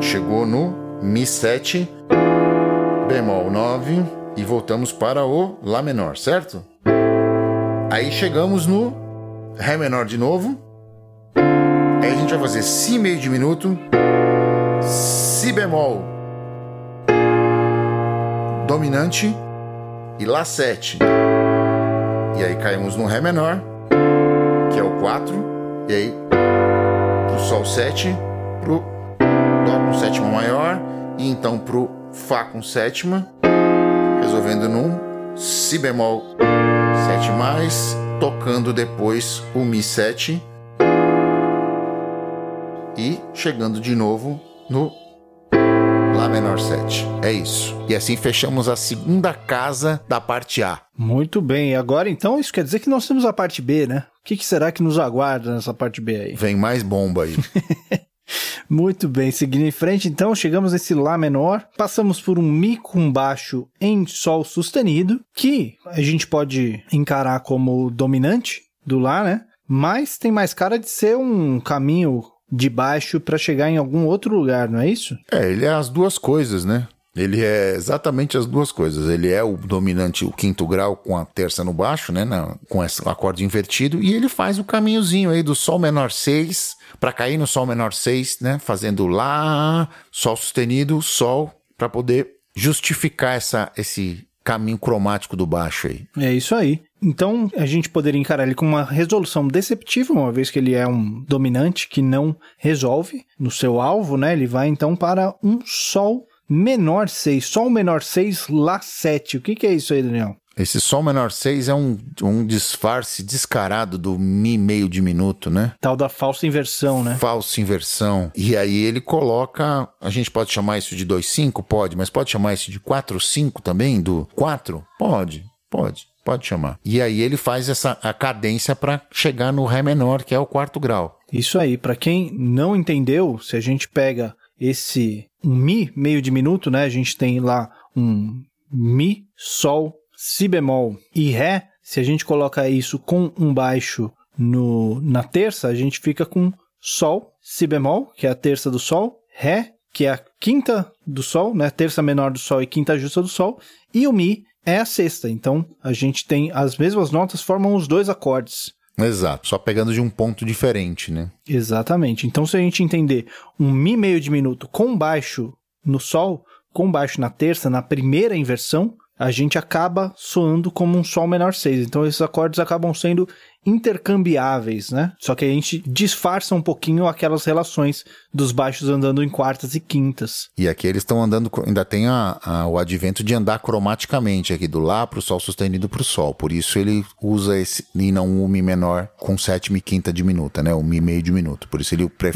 gente chegou no Mi 7, bemol 9 e voltamos para o Lá menor, certo? Aí chegamos no Ré menor de novo. Aí a gente vai fazer Si meio diminuto, Si bemol dominante e Lá 7. E aí caímos no Ré menor, que é o 4, e aí pro Sol 7, pro com sétima maior e então pro Fá com sétima, resolvendo num Si bemol 7 mais, tocando depois o Mi 7 e chegando de novo no Lá menor 7. É isso. E assim fechamos a segunda casa da parte A. Muito bem. Agora então isso quer dizer que nós temos a parte B, né? O que, que será que nos aguarda nessa parte B aí? Vem mais bomba aí. *laughs* Muito bem, seguindo em frente, então, chegamos nesse Lá menor, passamos por um Mi com baixo em Sol sustenido, que a gente pode encarar como dominante do Lá, né? Mas tem mais cara de ser um caminho de baixo para chegar em algum outro lugar, não é isso? É, ele é as duas coisas, né? Ele é exatamente as duas coisas. Ele é o dominante, o quinto grau com a terça no baixo, né? Na, com esse acorde invertido. E ele faz o caminhozinho aí do Sol menor 6 para cair no Sol menor 6, né? Fazendo Lá, Sol sustenido, Sol, para poder justificar essa, esse caminho cromático do baixo aí. É isso aí. Então a gente poderia encarar ele com uma resolução deceptiva, uma vez que ele é um dominante que não resolve no seu alvo, né? Ele vai então para um Sol menor 6, Sol menor 6, Lá 7. O que, que é isso aí, Daniel? Esse Sol menor 6 é um, um disfarce descarado do Mi meio diminuto, né? Tal da falsa inversão, né? Falsa inversão. E aí ele coloca. A gente pode chamar isso de 2,5? Pode, mas pode chamar isso de 4,5 também? Do 4? Pode, pode. Pode chamar. E aí ele faz essa a cadência para chegar no Ré menor, que é o quarto grau. Isso aí, para quem não entendeu, se a gente pega esse um Mi meio diminuto, né? A gente tem lá um Mi, Sol, Si bemol e Ré. Se a gente coloca isso com um baixo no, na terça, a gente fica com Sol, Si bemol, que é a terça do Sol, Ré, que é a quinta do Sol, né? Terça menor do Sol e quinta justa do Sol, e o Mi é a sexta. Então a gente tem as mesmas notas formam os dois acordes. Exato, só pegando de um ponto diferente, né? Exatamente. Então, se a gente entender um Mi meio diminuto com baixo no Sol, com baixo na terça, na primeira inversão, a gente acaba soando como um Sol menor 6. Então, esses acordes acabam sendo intercambiáveis, né? Só que a gente disfarça um pouquinho aquelas relações dos baixos andando em quartas e quintas. E aqui eles estão andando, ainda tem a, a, o advento de andar cromaticamente aqui do Lá para o Sol sustenido para o Sol. Por isso ele usa esse e não o Mi menor com sétima e quinta diminuta, né? O Mi meio diminuto. Por isso ele opta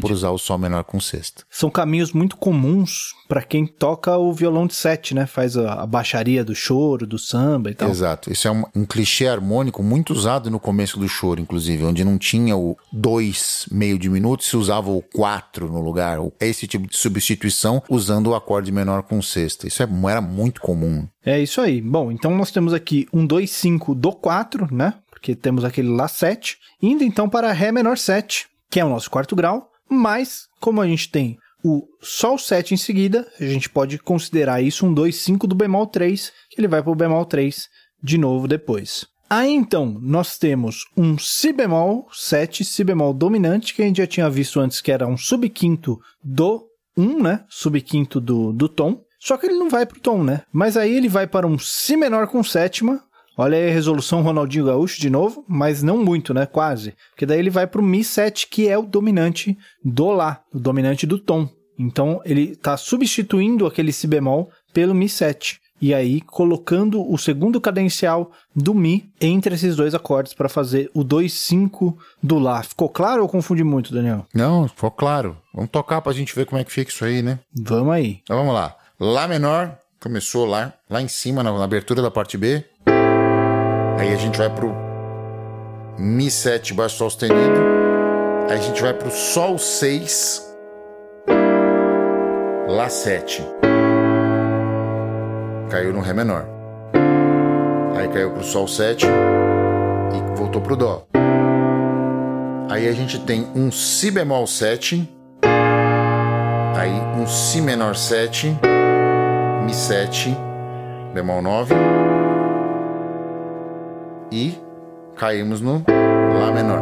por usar o Sol menor com sexta. São caminhos muito comuns para quem toca o violão de sete, né? Faz a, a, baixaria do choro, do samba e tal. Exato. Isso é um, um clichê harmônico muito usado no começo do choro, inclusive, onde não tinha o dois meio diminuto, se usava o quatro no lugar. Esse tipo de substituição usando o acorde menor com sexta. Isso é, era muito comum. É isso aí. Bom, então nós temos aqui um 2, 5 do 4, né? Porque temos aquele Lá 7. Indo então para Ré menor 7, que é o nosso quarto grau. Mas, como a gente tem o Sol 7 em seguida, a gente pode considerar isso um 2, 5 do bemol 3, que ele vai para o bemol 3 de novo depois. Aí então, nós temos um Si bemol 7, Si bemol dominante, que a gente já tinha visto antes que era um subquinto do 1, né? Subquinto do, do tom. Só que ele não vai pro tom, né? Mas aí ele vai para um Si menor com sétima. Olha aí a resolução Ronaldinho Gaúcho de novo, mas não muito, né? Quase. Porque daí ele vai pro Mi 7, que é o dominante do Lá, o dominante do tom. Então ele está substituindo aquele Si bemol pelo Mi 7 e aí colocando o segundo cadencial do Mi entre esses dois acordes para fazer o 2-5 do Lá. Ficou claro ou confundi muito, Daniel? Não, ficou claro. Vamos tocar para a gente ver como é que fica isso aí, né? Vamos aí. Então vamos lá. Lá menor, começou lá, lá em cima, na, na abertura da parte B. Aí a gente vai pro Mi 7 baixo Sol sustenido. Aí a gente vai pro Sol 6, Lá 7 caiu no Ré menor. Aí caiu pro Sol 7 e voltou pro Dó. Aí a gente tem um Si bemol 7, aí um Si menor 7, Mi 7, bemol 9 e caímos no Lá menor.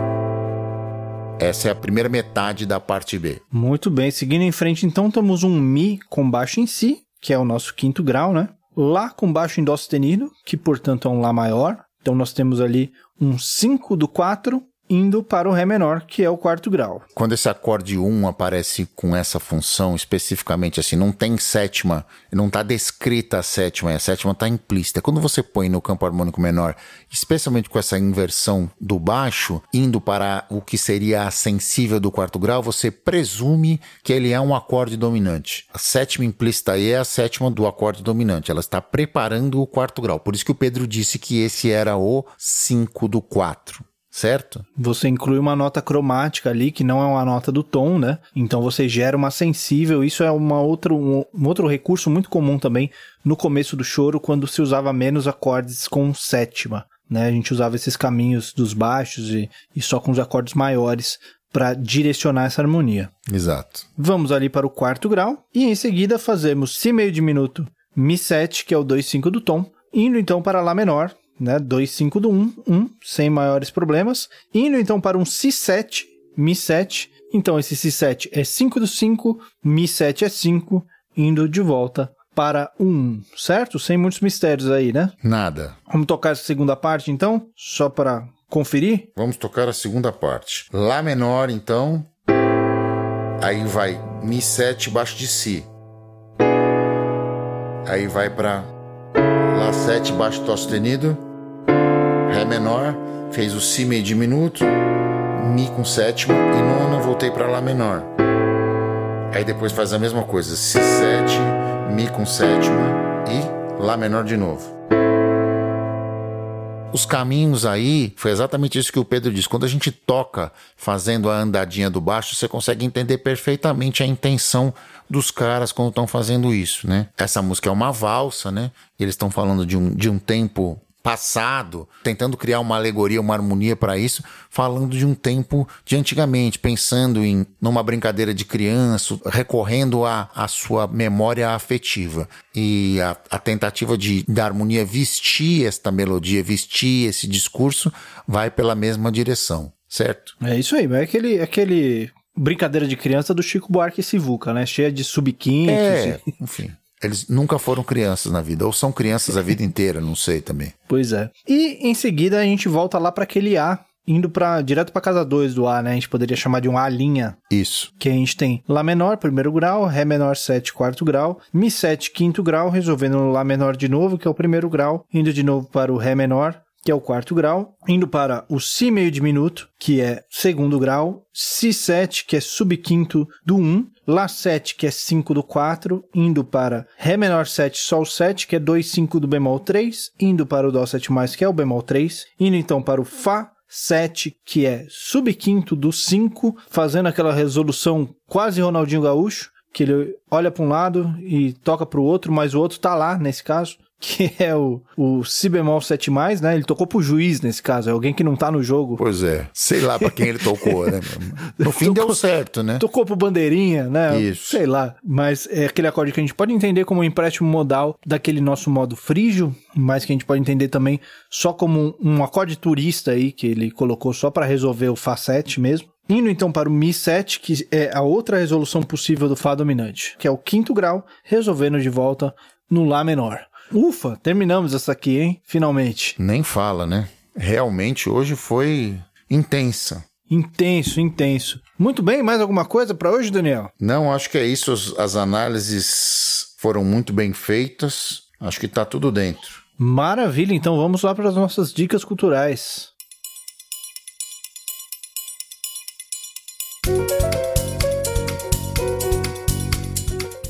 Essa é a primeira metade da parte B. Muito bem, seguindo em frente, então temos um Mi com baixo em Si, que é o nosso quinto grau, né? Lá com baixo em Dó sustenido, que portanto é um Lá maior. Então nós temos ali um 5 do 4 indo para o Ré menor, que é o quarto grau. Quando esse acorde 1 aparece com essa função especificamente assim, não tem sétima, não está descrita a sétima, a sétima está implícita. Quando você põe no campo harmônico menor, especialmente com essa inversão do baixo, indo para o que seria a sensível do quarto grau, você presume que ele é um acorde dominante. A sétima implícita aí é a sétima do acorde dominante, ela está preparando o quarto grau. Por isso que o Pedro disse que esse era o 5 do 4 certo? Você inclui uma nota cromática ali, que não é uma nota do tom, né? Então você gera uma sensível. Isso é uma outra, um, um outro recurso muito comum também no começo do choro, quando se usava menos acordes com sétima. Né? A gente usava esses caminhos dos baixos e, e só com os acordes maiores para direcionar essa harmonia. Exato. Vamos ali para o quarto grau e em seguida fazemos Si meio diminuto, Mi 7, que é o 2,5 do tom, indo então para Lá menor, né? 2, 5 do 1, 1, sem maiores problemas. Indo então para um Si7, Mi7. Então esse Si7 é 5 do 5, Mi7 é 5, indo de volta para 1, certo? Sem muitos mistérios aí, né? Nada. Vamos tocar essa segunda parte então, só para conferir? Vamos tocar a segunda parte. Lá menor, então. Aí vai Mi7 baixo de Si. Aí vai para Lá sete baixo tó sustenido, ré menor, fez o si meio diminuto, mi com sétima e nona voltei para lá menor. Aí depois faz a mesma coisa, si 7, mi com sétima e lá menor de novo. Os caminhos aí, foi exatamente isso que o Pedro disse. Quando a gente toca fazendo a andadinha do baixo, você consegue entender perfeitamente a intenção dos caras quando estão fazendo isso, né? Essa música é uma valsa, né? Eles estão falando de um, de um tempo passado, tentando criar uma alegoria, uma harmonia para isso, falando de um tempo de antigamente, pensando em numa brincadeira de criança, recorrendo à, à sua memória afetiva. E a, a tentativa de da harmonia vestir esta melodia, vestir esse discurso, vai pela mesma direção, certo? É isso aí, é aquele, aquele brincadeira de criança do Chico Buarque e Sivuca, né? Cheia de subquintos. É, enfim. *laughs* Eles nunca foram crianças na vida, ou são crianças a vida *laughs* inteira, não sei também. Pois é. E em seguida a gente volta lá para aquele A, indo para direto para casa 2 do A, né? A gente poderia chamar de um A linha. Isso. Que a gente tem Lá menor, primeiro grau, Ré menor 7, quarto grau, Mi 7, quinto grau, resolvendo Lá menor de novo, que é o primeiro grau, indo de novo para o Ré menor, que é o quarto grau, indo para o Si meio diminuto, que é segundo grau, Si 7, que é subquinto do 1, Lá 7, que é 5 do 4, indo para Ré menor 7, Sol 7, que é 2, 5 do bemol 3, indo para o Dó 7, que é o bemol 3, indo então para o Fá 7, que é subquinto do 5, fazendo aquela resolução quase Ronaldinho Gaúcho, que ele olha para um lado e toca para o outro, mas o outro está lá nesse caso que *laughs* é o, o Si bemol 7, né? Ele tocou pro juiz nesse caso, é alguém que não tá no jogo. Pois é, sei lá pra quem ele tocou, né? *laughs* No fim tocou, deu certo, né? Tocou pro bandeirinha, né? Isso. Sei lá, mas é aquele acorde que a gente pode entender como um empréstimo modal daquele nosso modo frígio, mas que a gente pode entender também só como um, um acorde turista aí, que ele colocou só para resolver o Fá 7 mesmo. Indo então para o Mi 7, que é a outra resolução possível do Fá dominante, que é o quinto grau, resolvendo de volta no Lá menor. Ufa, terminamos essa aqui, hein? Finalmente. Nem fala, né? Realmente hoje foi intensa. Intenso, intenso. Muito bem, mais alguma coisa para hoje, Daniel? Não, acho que é isso. As análises foram muito bem feitas. Acho que está tudo dentro. Maravilha, então vamos lá para as nossas dicas culturais.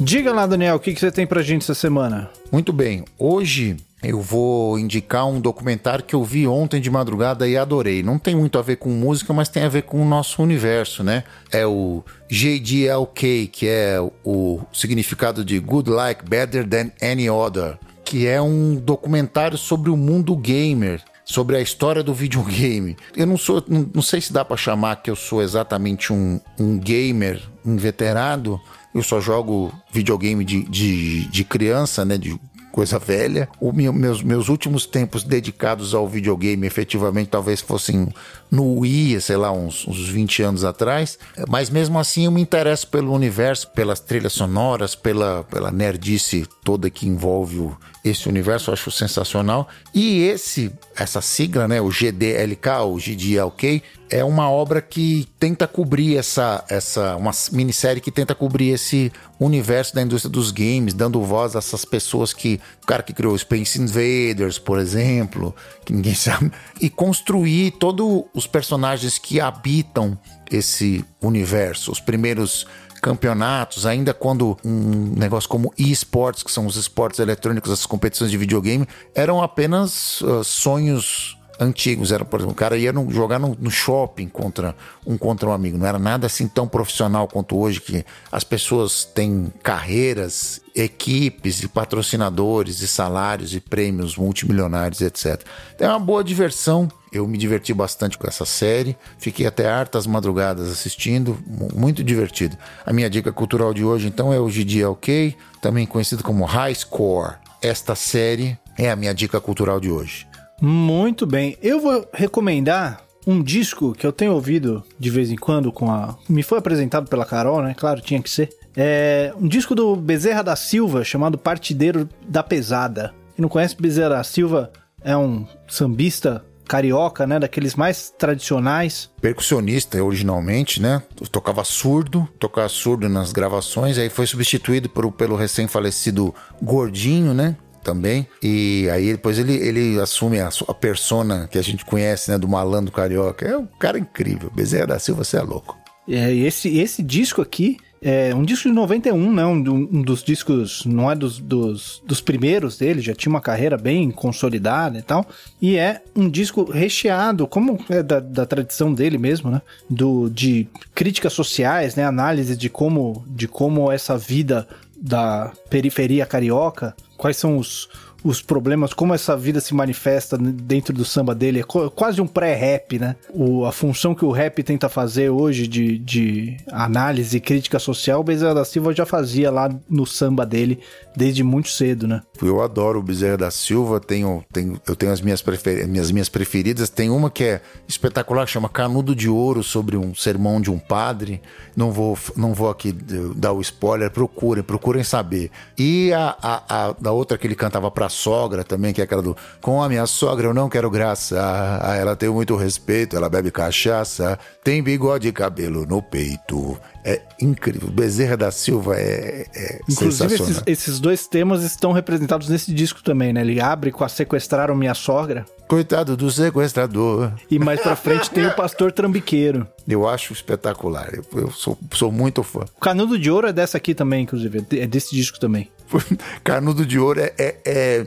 Diga lá, Daniel, o que, que você tem pra gente essa semana? Muito bem. Hoje eu vou indicar um documentário que eu vi ontem de madrugada e adorei. Não tem muito a ver com música, mas tem a ver com o nosso universo, né? É o JDLK, que é o significado de Good Like Better Than Any Other, que é um documentário sobre o mundo gamer sobre a história do videogame. Eu não sou, não, não sei se dá para chamar que eu sou exatamente um, um gamer inveterado, eu só jogo videogame de, de, de criança, né? De coisa velha. O meu, meus, meus últimos tempos dedicados ao videogame, efetivamente, talvez fossem no Wii, sei lá, uns, uns 20 anos atrás. Mas mesmo assim eu me interesso pelo universo, pelas trilhas sonoras, pela, pela nerdice toda que envolve o, esse universo, eu acho sensacional. E esse, essa sigla, né, o GDLK, o GDLK, é uma obra que tenta cobrir essa, essa uma minissérie que tenta cobrir esse universo da indústria dos games, dando voz a essas pessoas que, o cara que criou Space Invaders, por exemplo, que ninguém *laughs* sabe, e construir todos os personagens que habitam esse universo, os primeiros campeonatos, ainda quando um negócio como esportes, que são os esportes eletrônicos, as competições de videogame, eram apenas uh, sonhos antigos. Era, por exemplo, o cara ia no, jogar no, no, shopping contra um contra um amigo. Não era nada assim tão profissional quanto hoje, que as pessoas têm carreiras, equipes e patrocinadores e salários e prêmios multimilionários, etc. Então, é uma boa diversão. Eu me diverti bastante com essa série. Fiquei até hartas madrugadas assistindo. Muito divertido. A minha dica cultural de hoje, então, é o GDLK, também conhecido como High Score. Esta série é a minha dica cultural de hoje. Muito bem. Eu vou recomendar um disco que eu tenho ouvido de vez em quando com a. Me foi apresentado pela Carol, né? Claro, tinha que ser. É um disco do Bezerra da Silva chamado Partideiro da Pesada. Quem não conhece Bezerra da Silva é um sambista carioca, né? Daqueles mais tradicionais. Percussionista originalmente, né? Tocava surdo, tocava surdo nas gravações, aí foi substituído por, pelo recém-falecido Gordinho, né? Também. E aí depois ele, ele assume a, a persona que a gente conhece, né, do malandro carioca. É um cara incrível. Bezerra da Silva, você é louco. É, esse, esse disco aqui é um disco de 91, né? Um, um dos discos, não é dos, dos, dos, primeiros dele, já tinha uma carreira bem consolidada e tal. E é um disco recheado, como é da, da tradição dele mesmo, né? Do, de críticas sociais, né? Análise de como, de como essa vida da periferia carioca, quais são os, os problemas, como essa vida se manifesta dentro do samba dele. É quase um pré-rap, né? O, a função que o rap tenta fazer hoje de, de análise e crítica social, o Bezerra da Silva já fazia lá no samba dele desde muito cedo, né? Eu adoro o Bezerra da Silva, tenho, tenho, eu tenho as minhas, prefer, minhas, minhas preferidas. Tem uma que é espetacular, que chama Canudo de Ouro, sobre um sermão de um padre. Não vou, não vou aqui dar o spoiler, procurem, procurem saber. E a, a, a da outra que ele cantava pra sogra também, que é aquela do Com a minha sogra eu não quero graça, ah, ela tem muito respeito, ela bebe cachaça, tem bigode e cabelo no peito. É incrível. Bezerra da Silva é, é Inclusive, esses, esses, dois temas estão representados nesse disco também, né? Ele abre com a Sequestraram Minha Sogra. Coitado do sequestrador. E mais pra frente tem o Pastor Trambiqueiro. Eu acho espetacular. Eu, eu sou, sou muito fã. O Canudo de Ouro é dessa aqui também, inclusive. É desse disco também. *laughs* Canudo de Ouro é, é, é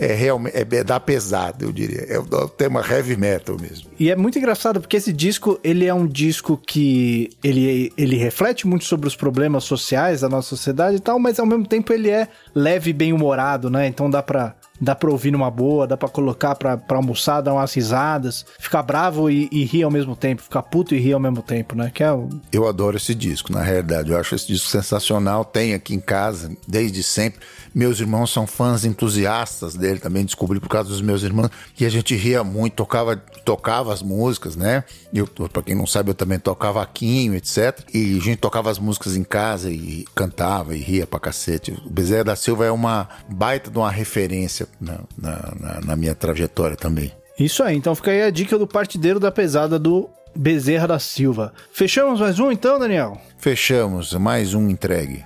é realmente é, é da pesado, eu diria. É o tema heavy metal mesmo. E é muito engraçado porque esse disco, ele é um disco que ele, ele reflete muito sobre os problemas sociais da nossa sociedade e tal, mas ao mesmo tempo ele é leve e bem humorado, né? Então dá pra dá pra ouvir numa boa, dá pra colocar pra, pra almoçar, dar umas risadas, ficar bravo e, e rir ao mesmo tempo, ficar puto e rir ao mesmo tempo, né? Que é o... Eu adoro esse disco, na realidade. Eu acho esse disco sensacional. Tem aqui em casa desde sempre. Meus irmãos são fãs entusiastas dele também, descobri por causa dos meus irmãos, e a gente ria muito, tocava, tocava as músicas, né? Eu, pra quem não sabe, eu também tocava aquinho, etc. E a gente tocava as músicas em casa e cantava e ria pra cacete. O Bezerra da Silva é uma baita de uma referência na, na, na minha trajetória também. Isso aí, então fica aí a dica do partideiro da pesada do Bezerra da Silva. Fechamos mais um então, Daniel? Fechamos, mais um entregue.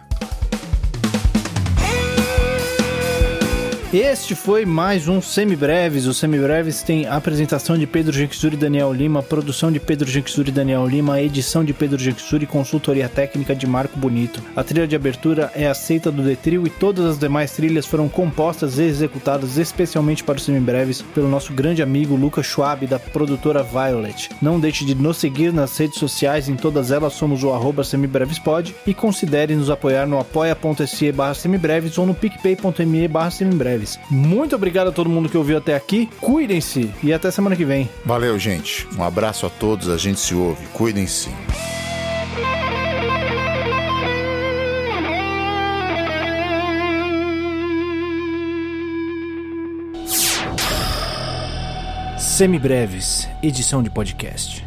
Este foi mais um Semibreves. O Semibreves tem apresentação de Pedro Jequizuri e Daniel Lima, produção de Pedro Jequizuri e Daniel Lima, edição de Pedro Jequizuri e consultoria técnica de Marco Bonito. A trilha de abertura é aceita do Detril e todas as demais trilhas foram compostas e executadas especialmente para os Semibreves pelo nosso grande amigo Lucas Schwab, da produtora Violet. Não deixe de nos seguir nas redes sociais, em todas elas somos o arroba semibrevespod e considere nos apoiar no apoia.se barra semibreves ou no picpay.me barra semibreves. Muito obrigado a todo mundo que ouviu até aqui. Cuidem-se e até semana que vem. Valeu, gente. Um abraço a todos. A gente se ouve. Cuidem-se. Semibreves, edição de podcast.